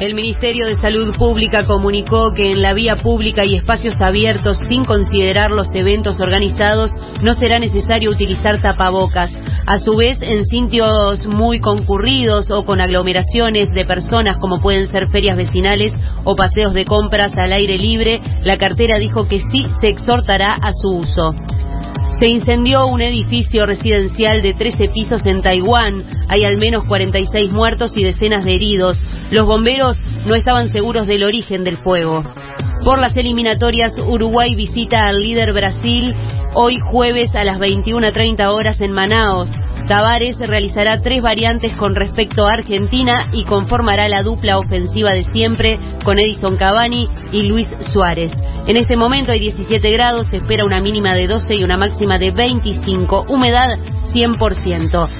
El Ministerio de Salud Pública comunicó que en la vía pública y espacios abiertos, sin considerar los eventos organizados, no será necesario utilizar tapabocas. A su vez, en sitios muy concurridos o con aglomeraciones de personas, como pueden ser ferias vecinales o paseos de compras al aire libre, la cartera dijo que sí se exhortará a su uso. Se incendió un edificio residencial de 13 pisos en Taiwán. Hay al menos 46 muertos y decenas de heridos. Los bomberos no estaban seguros del origen del fuego. Por las eliminatorias, Uruguay visita al líder Brasil hoy jueves a las 21.30 horas en Manaos. Tavares realizará tres variantes con respecto a Argentina y conformará la dupla ofensiva de siempre con Edison Cavani y Luis Suárez. En este momento hay 17 grados, se espera una mínima de 12 y una máxima de 25, humedad 100%.